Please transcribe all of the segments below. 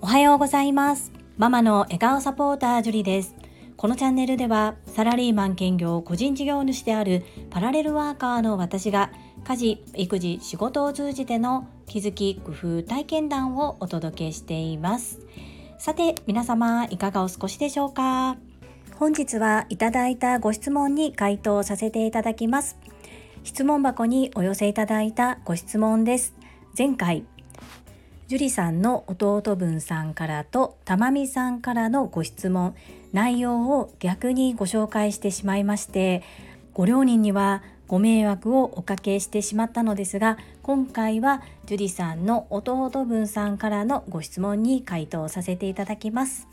おはようございます。ママの笑顔サポータージュリです。このチャンネルではサラリーマン兼業個人事業主であるパラレルワーカーの私が家事育児仕事を通じての気づき工夫体験談をお届けしています。さて皆様いかがお過ごしでしょうか？本日はいただいたご質問に回答させていただきます。質問箱にお寄せいただいたご質問です。前回樹里さんの弟分さんからと玉美さんからのご質問。内容を逆にご紹介してしまいましてご両人にはご迷惑をおかけしてしまったのですが今回は樹里さんの弟分さんからのご質問に回答させていただきます。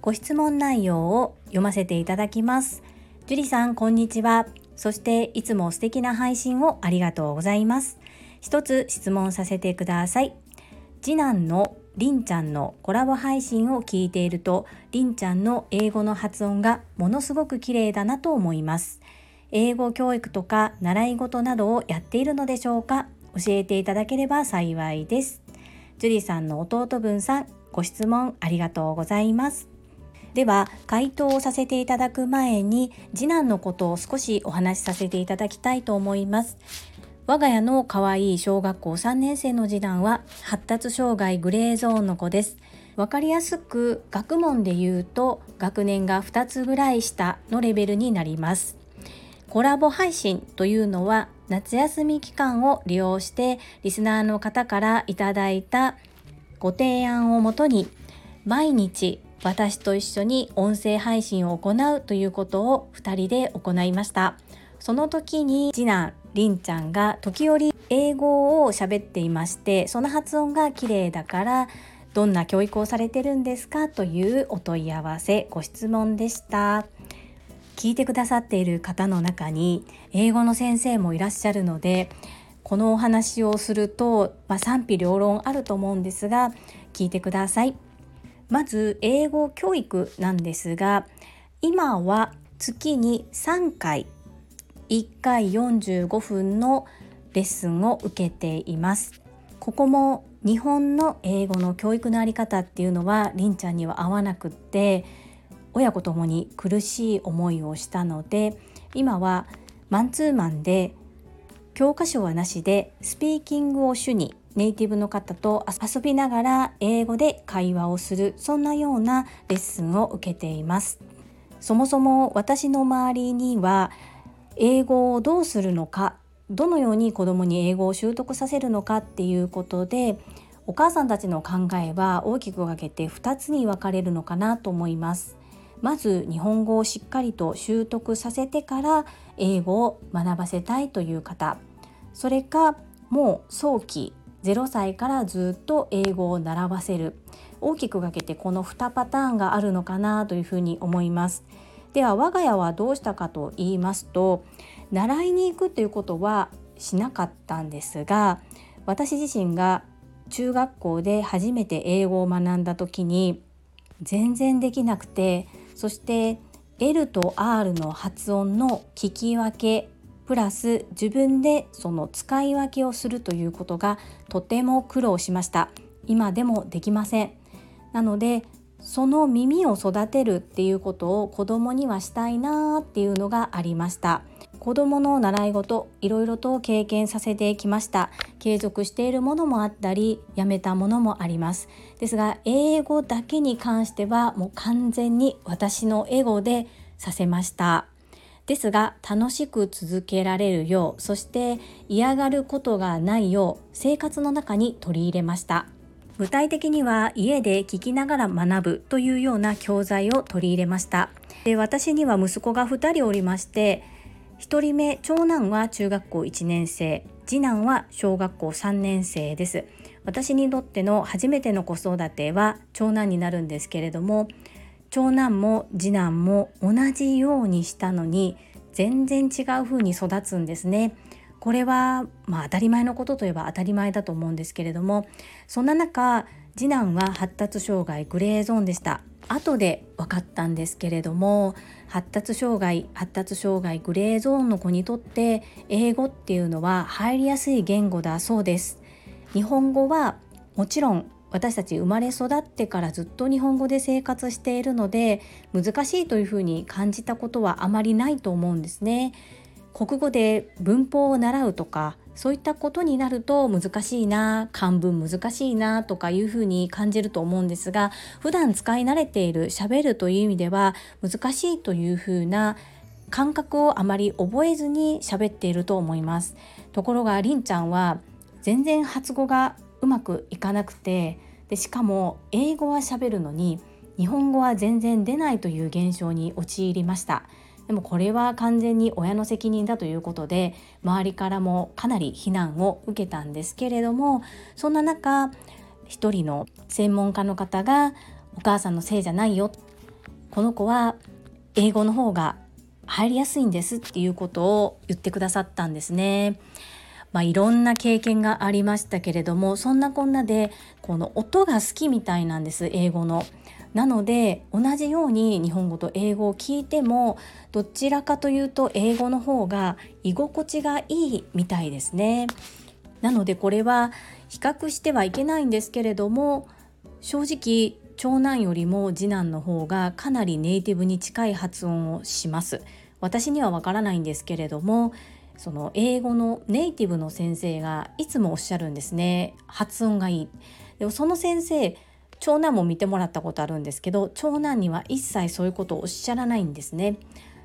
ご質問内容を読ませていただきます。樹里さんこんにちは。そしていつも素敵な配信をありがとうございます。一つ質問させてください。次男のりんちゃんのコラボ配信を聞いているとりんちゃんの英語の発音がものすごく綺麗だなと思います。英語教育とか習い事などをやっているのでしょうか？教えていただければ幸いです。ジュリさんの弟分さんご質問ありがとうございます。では回答をさせていただく前に次男のことを少しお話しさせていただきたいと思います。我が家の可愛い小学校3年生の次男は発達障害グレーゾーンの子です。わかりやすく学問で言うと学年が2つぐらい下のレベルになります。コラボ配信というのは夏休み期間を利用してリスナーの方からいただいたご提案をもとに毎日私と一緒に音声配信を行うということを2人で行いました。その時に次男りんちゃんが時折英語を喋っていましてその発音が綺麗だからどんな教育をされてるんですかというお問い合わせご質問でした。聞いてくださっている方の中に英語の先生もいらっしゃるのでこのお話をすると、まあ、賛否両論あると思うんですが聞いてください。まず英語教育なんですが今は月に3回1回45分のレッスンを受けています。ここも日本の英語の教育のあり方っていうのはりんちゃんには合わなくって親子ともに苦しい思いをしたので今はマンツーマンで教科書はなしでスピーキングを主にネイティブの方と遊びながら英語で会話をするそんなようなレッスンを受けていますそもそも私の周りには英語をどうするのかどのように子どもに英語を習得させるのかっていうことでお母さんたちの考えは大きく分けて2つに分かれるのかなと思います。まず日本語をしっかりと習得させてから英語を学ばせたいという方それかもう早期0歳からずっと英語を習わせる大きく分けてこの2パターンがあるのかなというふうに思います。では我が家はどうしたかと言いますと習いに行くということはしなかったんですが私自身が中学校で初めて英語を学んだ時に全然できなくてそして L と R の発音の聞き分けプラス自分でその使い分けをするということがとても苦労しました。今でもできません。なのでその耳を育てるっていうことを子供にはしたいなっていうのがありました。子供の習い事いろいろと経験させてきました。継続しているものもあったりやめたものもあります。ですが英語だけに関してはもう完全に私のエゴでさせました。ですが楽しく続けられるようそして嫌がることがないよう生活の中に取り入れました。具体的には家で聞きながら学ぶというような教材を取り入れました。で私には息子が2人おりまして1人目長男は中学校1年生。次男は小学校3年生です。私にとっての初めての子育ては長男になるんですけれども長男も次男も同じようにしたのに全然違う風に育つんですね。これはまあ当たり前のことといえば当たり前だと思うんですけれどもそんな中次男は発達障害グレーゾーンでした後で分かったんですけれども発達障害発達障害グレーゾーンの子にとって英語っていうのは入りやすい言語だそうです日本語はもちろん私たち生まれ育ってからずっと日本語で生活しているので難しいというふうに感じたことはあまりないと思うんですね。国語で文法を習うとかそういったことになると難しいな漢文難しいなとかいうふうに感じると思うんですが普段使い慣れている喋るという意味では難しいというふうな感覚をあまり覚えずに喋っていると思います。ところがりんちゃんは全然発語がうまくいかなくてでしかも英語は喋るのに日本語は全然出ないという現象に陥りましたでもこれは完全に親の責任だということで周りからもかなり非難を受けたんですけれどもそんな中一人の専門家の方がお母さんのせいじゃないよこの子は英語の方が入りやすいんですっていうことを言ってくださったんですね。まあ、いろんな経験がありましたけれどもそんなこんなでこの音が好きみたいなんです英語の。なので同じように日本語と英語を聞いてもどちらかというと英語の方が居心地がいいみたいですね。なのでこれは比較してはいけないんですけれども正直長男よりも次男の方がかなりネイティブに近い発音をします。私にはわからないんですけれどもその英語のネイティブの先生がいつもおっしゃるんですね発音がいいでもその先生長男も見てもらったことあるんですけど長男には一切そういうことをおっしゃらないんですね。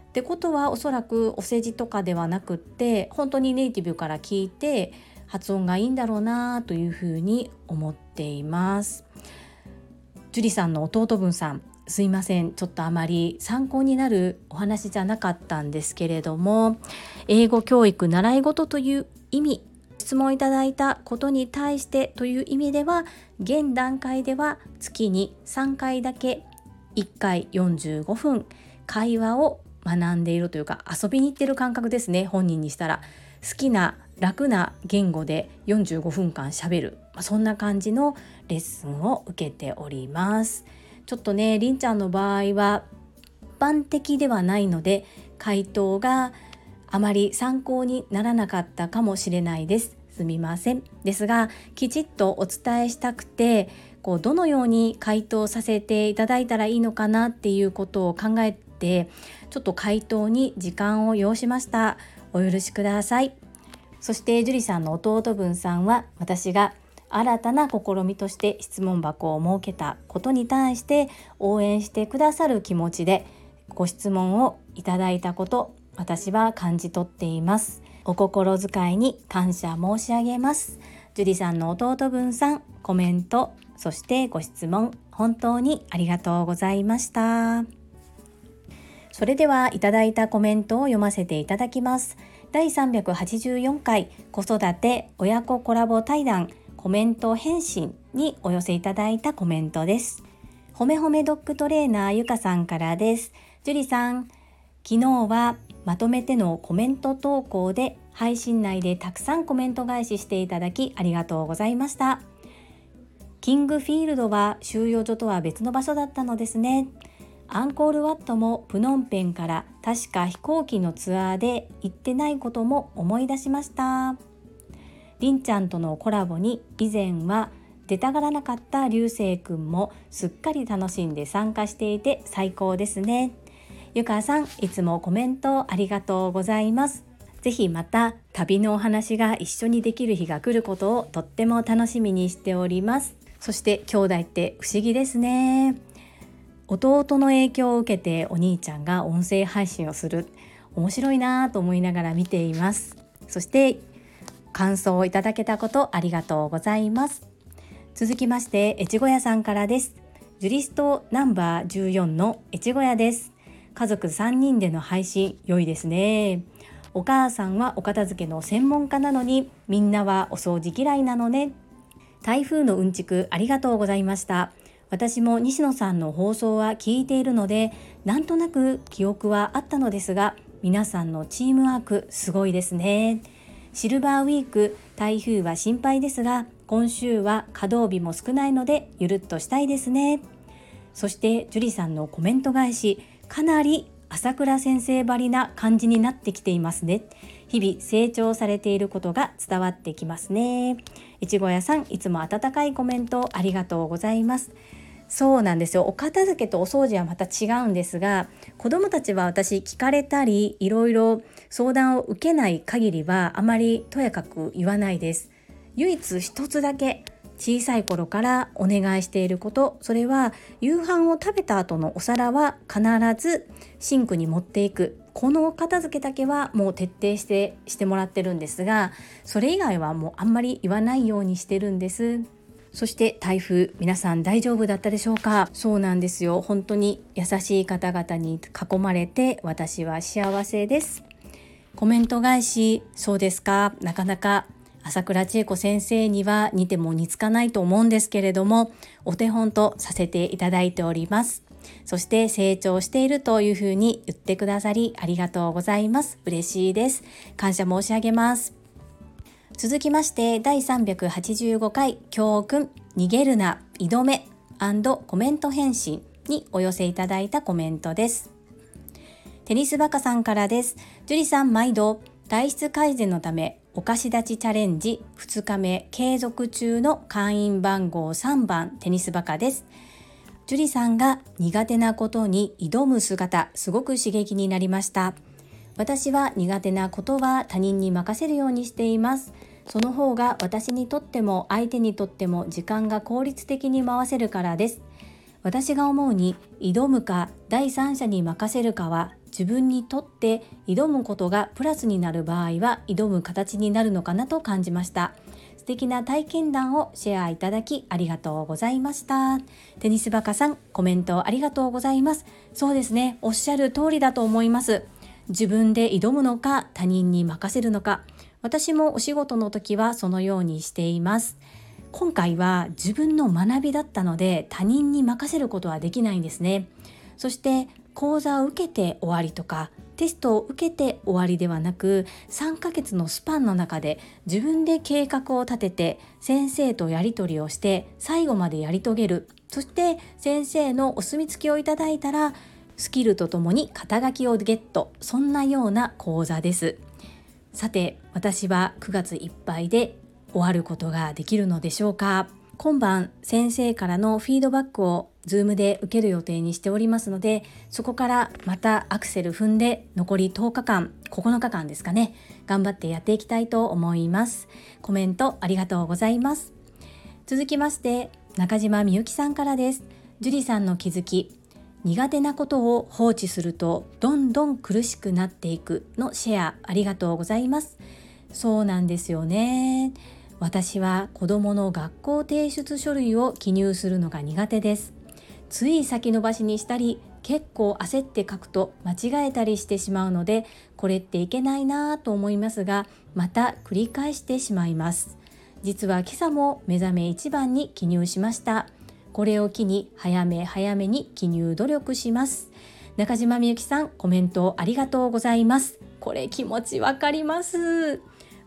ってことはおそらくお世辞とかではなくって本当にネイティブから聞いて発音がいいんだろうなというふうに思っています。樹里さんの弟分さんすいません。ちょっとあまり参考になるお話じゃなかったんですけれども英語教育習い事という意味質問いただいたことに対してという意味では現段階では月に3回だけ1回45分会話を学んでいるというか遊びに行ってる感覚ですね本人にしたら。好きな楽な言語で45分間しゃべる、まあ、そんな感じのレッスンを受けております。ちょっとねりんちゃんの場合は一般的ではないので回答があまり参考にならなかったかもしれないです。すみません。ですがきちっとお伝えしたくてこうどのように回答させていただいたらいいのかなっていうことを考えてちょっと回答に時間を要しました。お許しください。そして樹里さんの弟分さんは私が新たな試みとして質問箱を設けた。ことに対して応援してくださる気持ちでご質問をいただいたこと私は感じ取っています。お心遣いに感謝申し上げます。樹里さんの弟分さんコメントそしてご質問本当にありがとうございました。それではいただいたコメントを読ませていただきます。第384回子育て親子コラボ対談。コメント返信にお寄せいただいたコメントです。ほめほめドッグトレーナーゆかさんからです。樹里さん昨日はまとめてのコメント投稿で配信内でたくさんコメント返ししていただきありがとうございました。キングフィールドは収容所とは別の場所だったのですね。アンコールワットもプノンペンから確か飛行機のツアーで行ってないことも思い出しました。りんちゃんとのコラボに以前は出たがらなかった流星くんもすっかり楽しんで参加していて最高ですね。ゆかさんいつもコメントありがとうございます。ぜひまた旅のお話が一緒にできる日が来ることをとっても楽しみにしております。そして兄弟って不思議ですね。弟の影響を受けてお兄ちゃんが音声配信をする。面白いなぁと思いながら見ています。そして感想をいただけたことありがとうございます。続きまして越後屋さんからです。ジュリストナンバー14の越後屋です。家族3人での配信良いですね。お母さんはお片付けの専門家なのにみんなはお掃除嫌いなのね。台風のうんちくありがとうございました。私も西野さんの放送は聞いているのでなんとなく記憶はあったのですが皆さんのチームワークすごいですね。シルバーウィーク台風は心配ですが今週は稼働日も少ないのでゆるっとしたいですね。そして樹里さんのコメント返しかなり朝倉先生ばりな感じになってきていますね。日々成長されていることが伝わってきますね。いちご屋さんいつも温かいコメントありがとうございます。そうなんですよ。お片付けとお掃除はまた違うんですが子どもたちは私聞かれたりいろいろ相談を受けない限りはあまりとやかく言わないです。唯一一つだけ小さい頃からお願いしていることそれは夕飯を食べた後のお皿は必ずシンクに持っていく。この片付けだけはもう徹底してしてもらってるんですがそれ以外はもうあんまり言わないようにしてるんです。そして台風皆さん大丈夫だったでしょうか？そうなんですよ。本当に優しい方々に囲まれて私は幸せです。コメント返しそうですか。なかなか朝倉千恵子先生には似ても似つかないと思うんですけれどもお手本とさせていただいております。そして成長しているというふうに言ってくださりありがとうございます。嬉しいです。感謝申し上げます。続きまして第385回教訓逃げるな挑めコメント返信にお寄せいただいたコメントです。テニスバカさんからです。樹里さん毎度体質改善のためお菓子立ちチャレンジ2日目継続中の会員番号3番テニスバカです。樹里さんが苦手なことに挑む姿すごく刺激になりました。私は苦手なことは他人に任せるようにしています。その方が私にとっても相手にとっても時間が効率的に回せるからです。私が思うに挑むか第三者に任せるかは自分にとって挑むことがプラスになる場合は挑む形になるのかなと感じました。素敵な体験談をシェアいただきありがとうございました。テニスバカさんコメントありがとうございます。そうですね。おっしゃる通りだと思います。自分で挑むのか他人に任せるのか。私もお仕事の時はそのようにしています。今回は自分の学びだったので他人に任せることはできないんですね。そして講座を受けて終わりとかテストを受けて終わりではなく3ヶ月のスパンの中で自分で計画を立てて先生とやり取りをして最後までやり遂げる。そして先生のお墨付きをいただいたらスキルとともに肩書きをゲット。そんなような講座です。さて私は9月いっぱいで終わることができるのでしょうか？今晩先生からのフィードバックを Zoom で受ける予定にしておりますのでそこからまたアクセル踏んで残り10日間9日間ですかね頑張ってやっていきたいと思います。コメントありがとうございます。続きまして中島みゆきさんからです。樹里さんの気づき苦手なことを放置するとどんどん苦しくなっていくのシェアありがとうございます。そうなんですよね。私は子供の学校提出書類を記入するのが苦手です。つい先延ばしにしたり結構焦って書くと間違えたりしてしまうのでこれっていけないなぁと思いますがまた繰り返してしまいます。実は今朝も目覚め一番に記入しました。これを機に早め早めに記入努力します。中島みゆきさんコメントありがとうございます。これ気持ちわかります。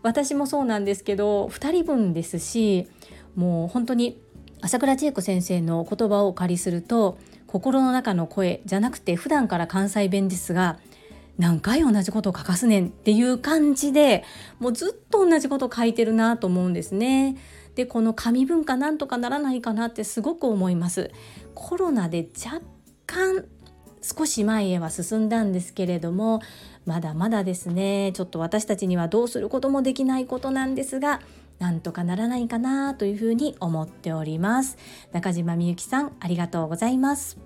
私もそうなんですけど2人分ですしもう本当に朝倉千恵子先生の言葉をお借りすると心の中の声じゃなくて普段から関西弁ですが何回同じことを書かすねんっていう感じでもうずっと同じこと書いてるなと思うんですね。でこの紙文化なんとかならないかなってすごく思います。コロナで若干少し前へは進んだんですけれどもまだまだですねちょっと私たちにはどうすることもできないことなんですがなんとかならないかなというふうに思っております。中島みゆきさんありがとうございます。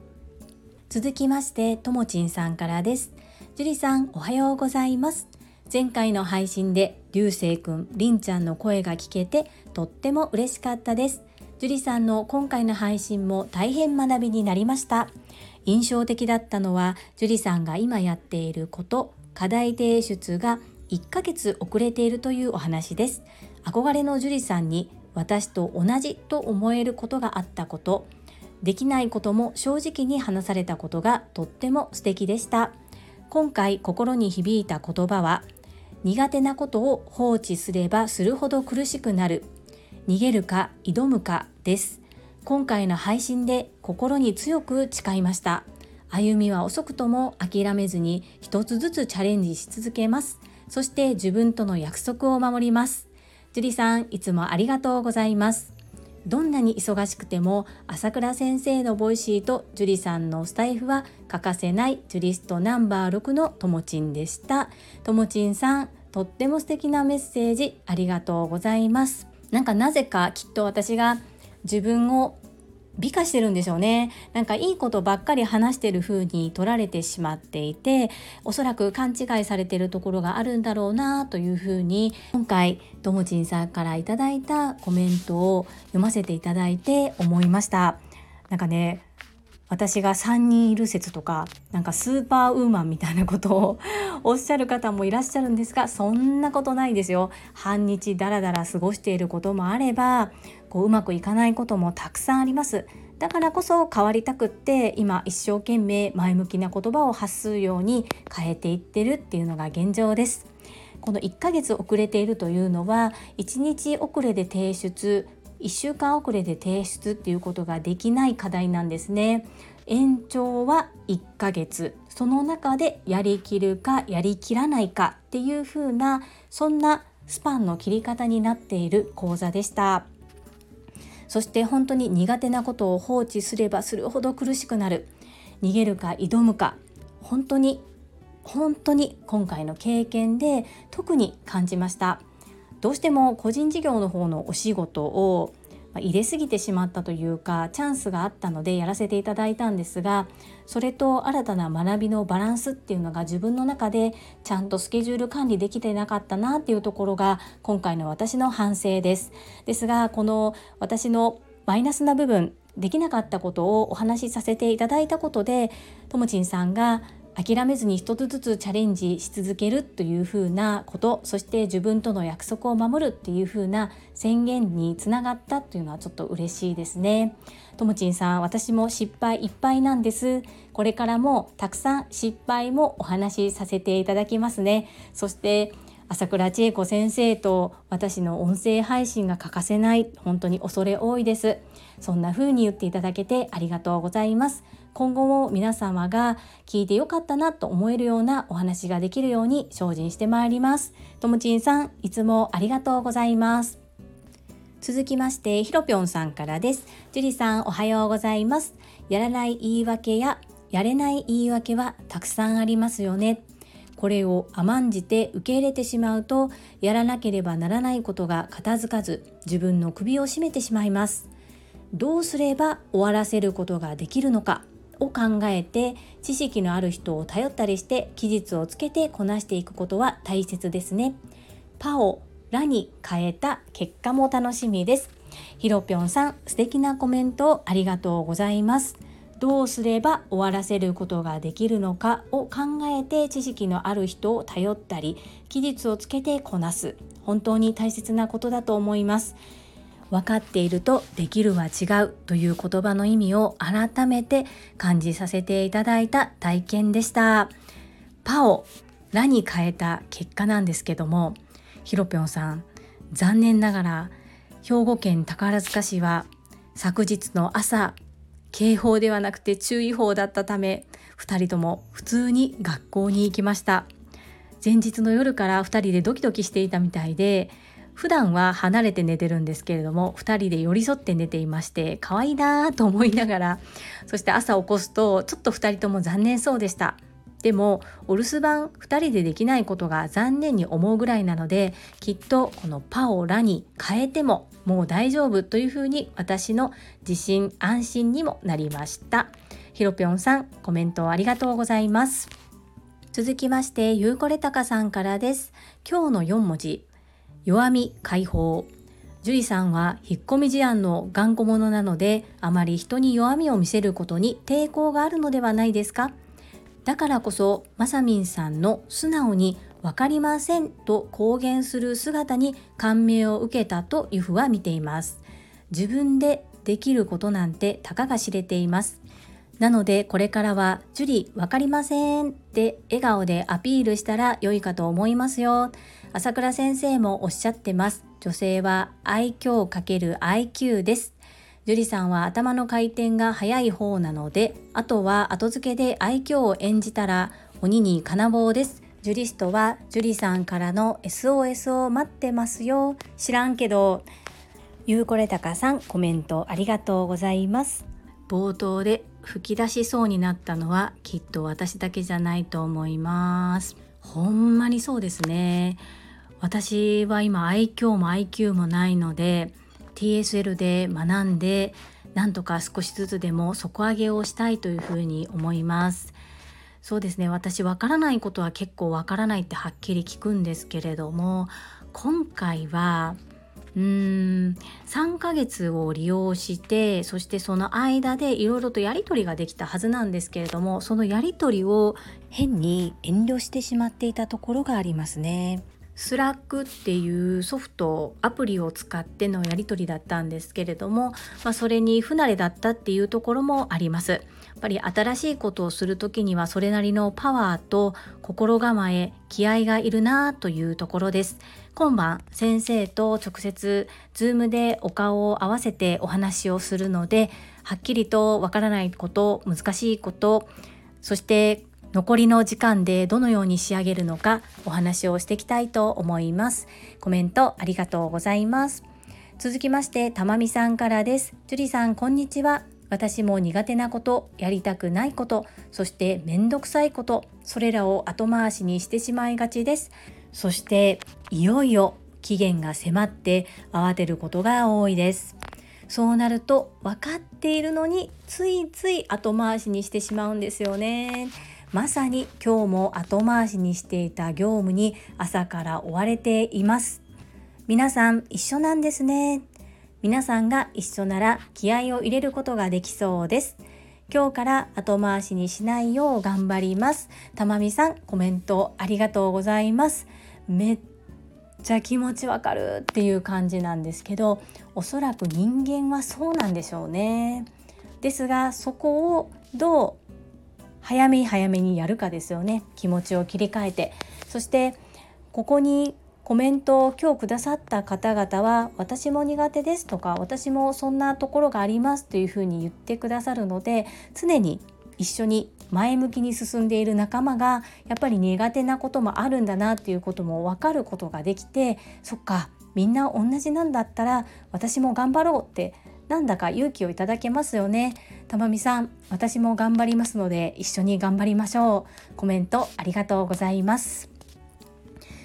続きましてともちんさんからです。樹里さんおはようございます。前回の配信で流星くんりんちゃんの声が聞けてとっても嬉しかったです。樹里さんの今回の配信も大変学びになりました。印象的だったのは樹里さんが今やっていること課題提出が1ヶ月遅れているというお話です。憧れの樹里さんに私と同じと思えることがあったことできないことも正直に話されたことがとっても素敵でした。今回心に響いた言葉は苦手なことを放置すればするほど苦しくなる。逃げるか挑むかです。今回の配信で心に強く誓いました。歩みは遅くとも諦めずに一つずつチャレンジし続けます。そして自分との約束を守ります。樹里さんいつもありがとうございます。どんなに忙しくても朝倉先生の Voicy と樹里さんのスタイフは欠かせないジュリストナンバー6のともちんでした。ともちんさんとっても素敵なメッセージありがとうございます。なんかなぜかきっと私が自分を美化してるんでしょうね。なんかいいことばっかり話してる風に取られてしまっていておそらく勘違いされてるところがあるんだろうなというふうに今回ともちんさんからいただいたコメントを読ませていただいて思いました。なんかね私が3人いる説とかなんかスーパーウーマンみたいなことを おっしゃる方もいらっしゃるんですがそんなことないですよ。半日ダラダラ過ごしていることもあればこううまくいかないこともたくさんあります。だからこそ変わりたくって今一生懸命前向きな言葉を発するように変えていってるっていうのが現状です。この1ヶ月遅れているというのは1日遅れで提出1週間遅れで提出っていうことができない課題なんですね。延長は1ヶ月。その中でやりきるかやりきらないかっていう風なそんなスパンの切り方になっている講座でした。そして本当に苦手なことを放置すればするほど苦しくなる。逃げるか挑むか。本当に本当に今回の経験で特に感じました。どうしても個人事業の方のお仕事を入れすぎてしまったというかチャンスがあったのでやらせていただいたんですがそれと新たな学びのバランスっていうのが自分の中でちゃんとスケジュール管理できてなかったなっていうところが今回の私の反省です。ですがこの私のマイナスな部分できなかったことをお話しさせていただいたことでともちんさんが諦めずに一つずつチャレンジし続けるというふうなことそして自分との約束を守るっていうふうな宣言につながったというのはちょっと嬉しいですね。ともちんさん私も失敗いっぱいなんです。これからもたくさん失敗もお話しさせていただきますね。そして朝倉千恵子先生と私の音声配信が欠かせない本当に恐れ多いです。そんな風に言っていただけてありがとうございます。今後も皆様が聞いてよかったなと思えるようなお話ができるように精進してまいります。ともちんさんいつもありがとうございます。続きましてひろぴょんさんからです。樹里さんおはようございます。やらない言い訳ややれない言い訳はたくさんありますよね。これを甘んじて受け入れてしまうとやらなければならないことが片付かず自分の首を絞めてしまいます。どうすれば終わらせることができるのか。を考えて知識のある人を頼ったりして期日をつけてこなしていくことは大切ですね。パオラに変えた結果も楽しみです。ひろぴょんさん素敵なコメントありがとうございます。どうすれば終わらせることができるのかを考えて知識のある人を頼ったり期日をつけてこなす。本当に大切なことだと思います。分かっているとできるは違うという言葉の意味を改めて感じさせていただいた体験でした。パオラに変えた結果なんですけどもひろぴょんさん残念ながら兵庫県宝塚市は昨日の朝警報ではなくて注意報だったため2人とも普通に学校に行きました。前日の夜から2人でドキドキしていたみたいで普段は離れて寝てるんですけれども2人で寄り添って寝ていまして可愛いなと思いながらそして朝起こすとちょっと2人とも残念そうでした。でもお留守番2人でできないことが残念に思うぐらいなのできっとこのパオラに変えてももう大丈夫というふうに私の自信安心にもなりました。ひろぴょんさんコメントありがとうございます。続きましてゆうこれたかさんからです。今日の4文字弱み解放。樹里さんは引っ込み思案の頑固者なのであまり人に弱みを見せることに抵抗があるのではないですか。だからこそまさみんさんの素直に分かりませんと公言する姿に感銘を受けたとユフは見ています。自分でできることなんてたかが知れています。なのでこれからは「樹里分かりません」って笑顔でアピールしたら良いかと思いますよ。朝倉先生もおっしゃってます。女性は愛嬌×愛 q です。樹里さんは頭の回転が速い方なのであとは後付けで愛嬌を演じたら鬼に金棒です。ジュリストはジュリさんからの SOS を待ってますよ。知らんけどゆうこれたかさんコメントありがとうございます。冒頭で吹き出しそうになったのはきっと私だけじゃないと思います。ほんまにそうですね。私は今愛嬌も IQ もないので TSL で学んでなんとか少しずつでも底上げをしたいというふうに思いますそうですね私わからないことは結構わからないってはっきり聞くんですけれども今回はうーん3ヶ月を利用してそしてその間でいろいろとやり取りができたはずなんですけれどもそのやり取りを変に遠慮してしまっていたところがありますね。 Slack っていうソフトアプリを使ってのやり取りだったんですけれども、まあ、それに不慣れだったっていうところもあります。やっぱり新しいことをする時にはそれなりのパワーと心構え気合がいるなというところです。今晩先生と直接 Zoom でお顔を合わせてお話をするのではっきりとわからないこと難しいことそして残りの時間でどのように仕上げるのかお話をしていきたいと思います。コメントありがとうございます。続きましてたまみさんからです。ジュリさんこんにちは。私も苦手なことやりたくないことそしてめんどくさいことそれらを後回しにしてしまいがちです。そしていよいよ期限が迫って慌てることが多いです。そうなると分かっているのについつい後回しにしてしまうんですよね。まさに今日も後回しにしていた業務に朝から追われています。皆さん一緒なんですね。皆さんが一緒なら気合を入れることができそうです。今日から後回しにしないよう頑張ります。たまみさんコメントありがとうございます。めっちゃ気持ちわかるっていう感じなんですけどおそらく人間はそうなんでしょうね。ですがそこをどう早め早めにやるかですよね。気持ちを切り替えて。そしてここにコメントを今日くださった方々は私も苦手ですとか私もそんなところがありますというふうに言ってくださるので常に一緒に前向きに進んでいる仲間がやっぱり苦手なこともあるんだなっていうことも分かることができてそっかみんな同じなんだったら私も頑張ろうってなんだか勇気をいただけますよね。たまみさん私も頑張りますので一緒に頑張りましょう。コメントありがとうございます。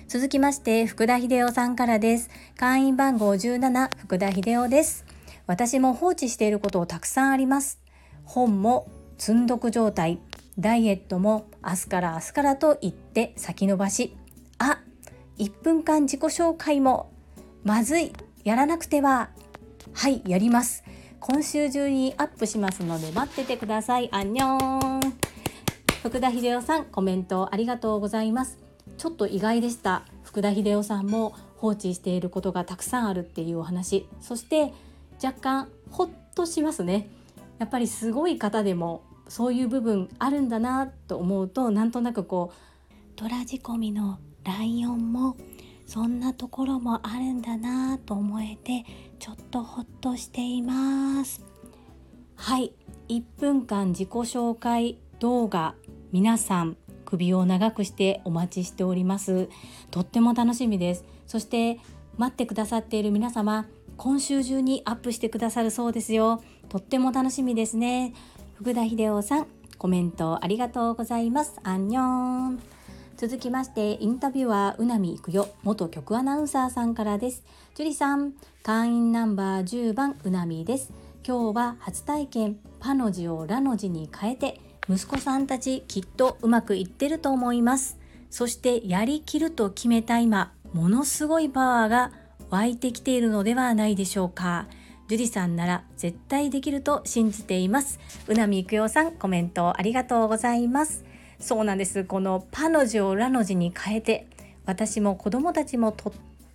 続きまして福田秀夫さんからです。会員番号17福田秀夫です。私も放置していることをたくさんあります。本も積んどく状態。ダイエットも明日から明日からと言って先延ばし。あ1分間自己紹介も。まずいやらなくては。はいやります。今週中にアップしますので待っててください。アンニョン。福田秀夫さんコメントありがとうございます。ちょっと意外でした。福田秀夫さんも放置していることがたくさんあるっていうお話。そして若干ほっとしますね。やっぱりすごい方でもそういう部分あるんだなと思うとなんとなくこうトラ仕込みのライオンもそんなところもあるんだなと思えてちょっとほっとしています。はい。1分間自己紹介動画皆さん首を長くしてお待ちしております。とっても楽しみです。そして待ってくださっている皆様今週中にアップしてくださるそうですよ。とっても楽しみですね。福田秀夫さんコメントありがとうございます。アンニョン。続きましてインタビュアーうなみいくよ元局アナウンサーさんからです。樹里さん会員ナンバー10番うなみです。今日は初体験パの字をラの字に変えて息子さんたちきっとうまくいってると思います。そしてやりきると決めた今ものすごいパワーが湧いてきているのではないでしょうか。樹里さんなら絶対できると信じています。うなみいくよさんコメントありがとうございます。そうなんです。このパの字をラの字に変えて私も子供たちもとっ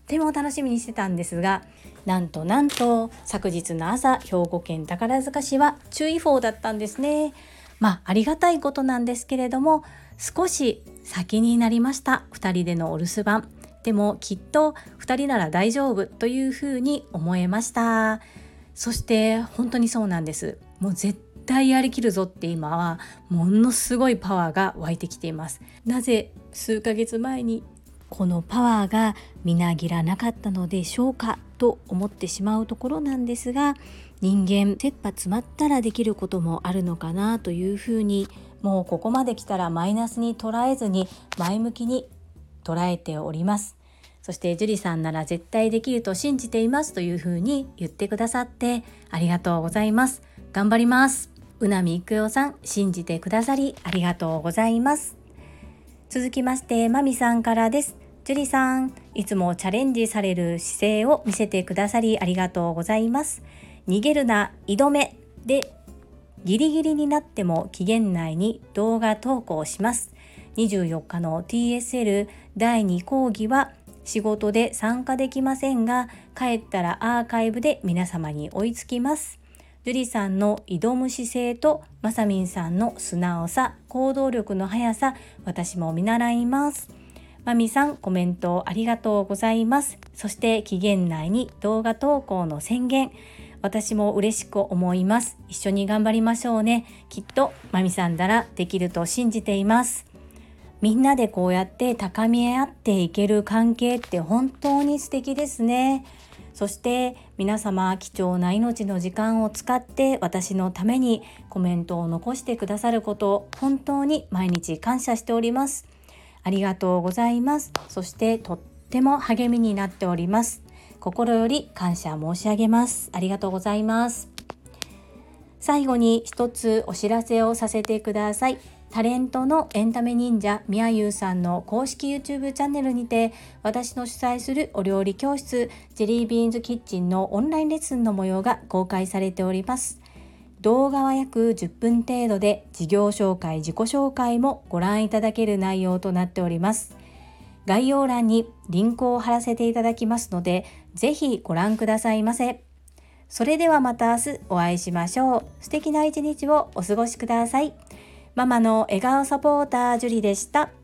ても楽しみにしてたんですがなんとなんと昨日の朝兵庫県宝塚市は注意報だったんですね。まあありがたいことなんですけれども少し先になりました。2人でのお留守番。でもきっと2人なら大丈夫というふうに思えました。そして本当にそうなんです。もう絶対やりきるぞって今はものすごいパワーが湧いてきています。なぜ数ヶ月前にこのパワーがみなぎらなかったのでしょうかと思ってしまうところなんですが人間切羽詰まったらできることもあるのかなというふうにもうここまで来たらマイナスに捉えずに前向きに捉えております。そして樹里さんなら絶対できると信じていますというふうに言ってくださってありがとうございます。頑張ります。うなみいくよさん信じてくださりありがとうございます。続きましてまみさんからです。樹里さんいつもチャレンジされる姿勢を見せてくださりありがとうございます。逃げるな挑め。でギリギリになっても期限内に動画投稿します。24日の TSL 第2講義は仕事で参加できませんが帰ったらアーカイブで皆様に追いつきます。樹里さんの挑む姿勢とまさみんさんの素直さ行動力の速さ私も見習います。まみさんコメントありがとうございます。そして期限内に動画投稿の宣言。私も嬉しく思います。一緒に頑張りましょうね。きっとまみさんならできると信じています。みんなでこうやって高め合っていける関係って本当に素敵ですね。そして皆様貴重な命の時間を使って私のためにコメントを残してくださること本当に毎日感謝しております。ありがとうございます。そしてとっても励みになっております。心より感謝申し上げます。ありがとうございます。最後に一つお知らせをさせてください。タレントのエンタメ忍者みやゆうさんの公式 YouTube チャンネルにて私の主催するお料理教室ジェリービーンズキッチンのオンラインレッスンの模様が公開されております。動画は約10分程度で事業紹介自己紹介もご覧いただける内容となっております。概要欄にリンクを貼らせていただきますのでぜひご覧くださいませ。それではまた明日お会いしましょう。素敵な一日をお過ごしください。ママの笑顔サポータージュリでした。